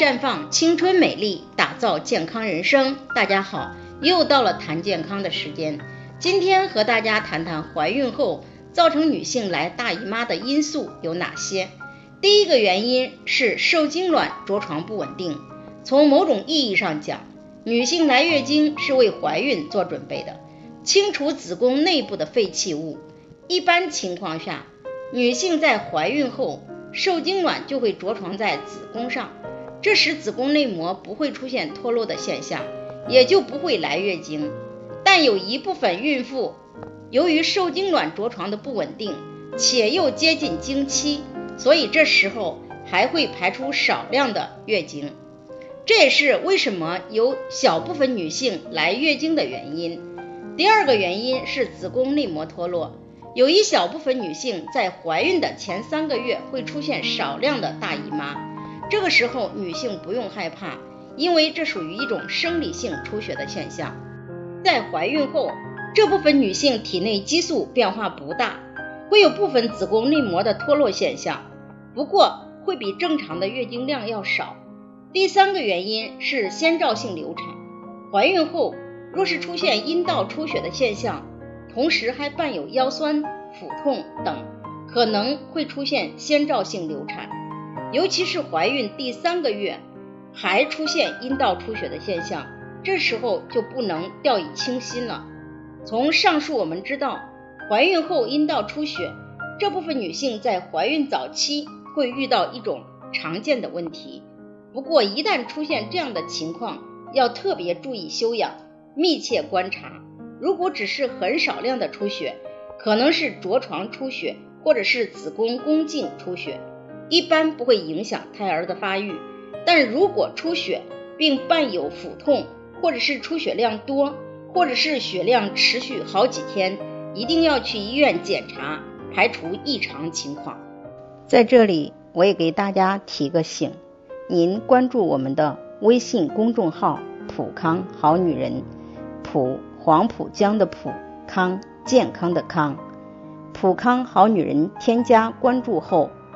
绽放青春美丽，打造健康人生。大家好，又到了谈健康的时间。今天和大家谈谈怀孕后造成女性来大姨妈的因素有哪些。第一个原因是受精卵着床不稳定。从某种意义上讲，女性来月经是为怀孕做准备的，清除子宫内部的废弃物。一般情况下，女性在怀孕后，受精卵就会着床在子宫上，这时子宫内膜不会出现脱落的现象，也就不会来月经。但有一部分孕妇由于受精卵着床的不稳定，且又接近经期，所以这时候还会排出少量的月经，这也是为什么有小部分女性来月经的原因。第二个原因是子宫内膜脱落。有一小部分女性在怀孕的前三个月会出现少量的大姨妈，这个时候女性不用害怕，因为这属于一种生理性出血的现象。在怀孕后，这部分女性体内激素变化不大，会有部分子宫内膜的脱落现象，不过会比正常的月经量要少。第三个原因是先兆性流产，怀孕后若是出现阴道出血的现象。同时还伴有腰酸、腹痛等，可能会出现先兆性流产。尤其是怀孕第三个月还出现阴道出血的现象，这时候就不能掉以轻心了。从上述我们知道，怀孕后阴道出血，这部分女性在怀孕早期会遇到一种常见的问题。不过一旦出现这样的情况，要特别注意休养，密切观察。如果只是很少量的出血，可能是着床出血或者是子宫宫颈出血，一般不会影响胎儿的发育。但如果出血并伴有腹痛，或者是出血量多，或者是血量持续好几天，一定要去医院检查，排除异常情况。在这里，我也给大家提个醒，您关注我们的微信公众号“普康好女人”，普。黄浦江的浦康健康的康，普康好女人添加关注后，